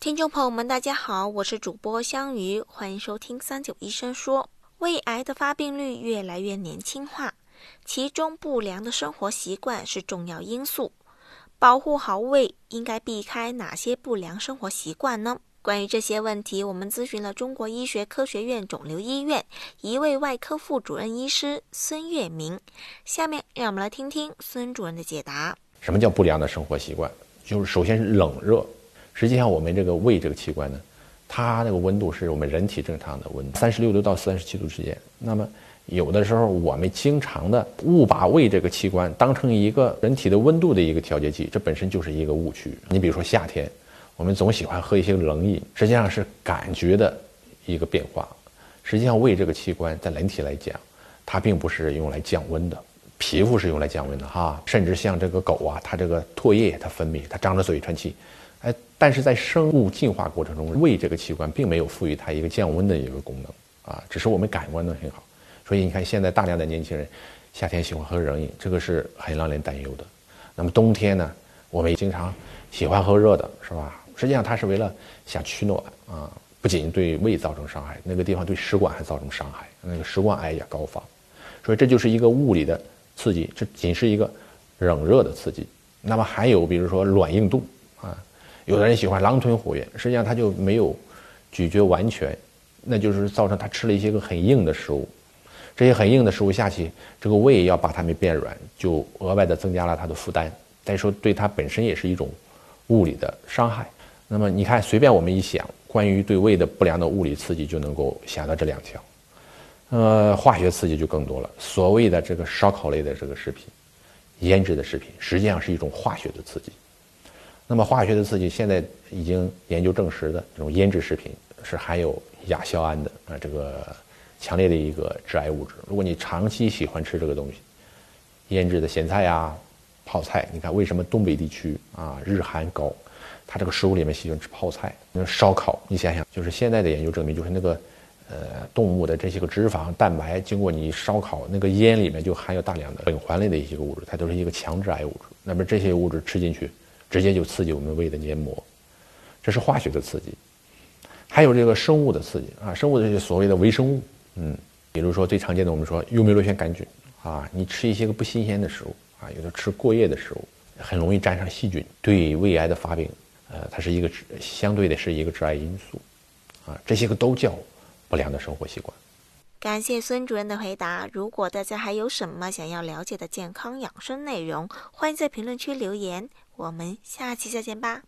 听众朋友们，大家好，我是主播香鱼，欢迎收听三九医生说。胃癌的发病率越来越年轻化，其中不良的生活习惯是重要因素。保护好胃，应该避开哪些不良生活习惯呢？关于这些问题，我们咨询了中国医学科学院肿瘤医院一位外科副主任医师孙月明。下面让我们来听听孙主任的解答。什么叫不良的生活习惯？就是首先是冷热。实际上，我们这个胃这个器官呢，它那个温度是我们人体正常的温度，三十六度到三十七度之间。那么有的时候我们经常的误把胃这个器官当成一个人体的温度的一个调节器，这本身就是一个误区。你比如说夏天，我们总喜欢喝一些冷饮，实际上是感觉的一个变化。实际上，胃这个器官在人体来讲，它并不是用来降温的，皮肤是用来降温的哈。甚至像这个狗啊，它这个唾液它分泌，它张着嘴喘气。哎，但是在生物进化过程中，胃这个器官并没有赋予它一个降温的一个功能啊，只是我们感官的很好。所以你看，现在大量的年轻人夏天喜欢喝冷饮，这个是很让人担忧的。那么冬天呢，我们也经常喜欢喝热的，是吧？实际上它是为了想取暖啊，不仅对胃造成伤害，那个地方对食管还造成伤害，那个食管癌也高发。所以这就是一个物理的刺激，这仅是一个冷热的刺激。那么还有比如说软硬度啊。有的人喜欢狼吞虎咽，实际上他就没有咀嚼完全，那就是造成他吃了一些个很硬的食物，这些很硬的食物下去，这个胃要把它们变软，就额外的增加了它的负担。再说对它本身也是一种物理的伤害。那么你看，随便我们一想，关于对胃的不良的物理刺激，就能够想到这两条。呃，化学刺激就更多了。所谓的这个烧烤类的这个食品、腌制的食品，实际上是一种化学的刺激。那么化学的刺激，现在已经研究证实的这种腌制食品是含有亚硝胺的啊，这个强烈的一个致癌物质。如果你长期喜欢吃这个东西，腌制的咸菜呀、泡菜，你看为什么东北地区啊日韩高，它这个食物里面喜欢吃泡菜、那烧烤，你想想，就是现在的研究证明，就是那个呃动物的这些个脂肪、蛋白，经过你烧烤，那个烟里面就含有大量的苯环类的一些个物质，它都是一个强致癌物质。那么这些物质吃进去。直接就刺激我们胃的黏膜，这是化学的刺激，还有这个生物的刺激啊，生物的这些所谓的微生物，嗯，比如说最常见的我们说幽门螺旋杆菌啊，你吃一些个不新鲜的食物啊，有的吃过夜的食物，很容易沾上细菌，对胃癌的发病，呃，它是一个相对的是一个致癌因素，啊，这些个都叫不良的生活习惯。感谢孙主任的回答。如果大家还有什么想要了解的健康养生内容，欢迎在评论区留言。我们下期再见吧。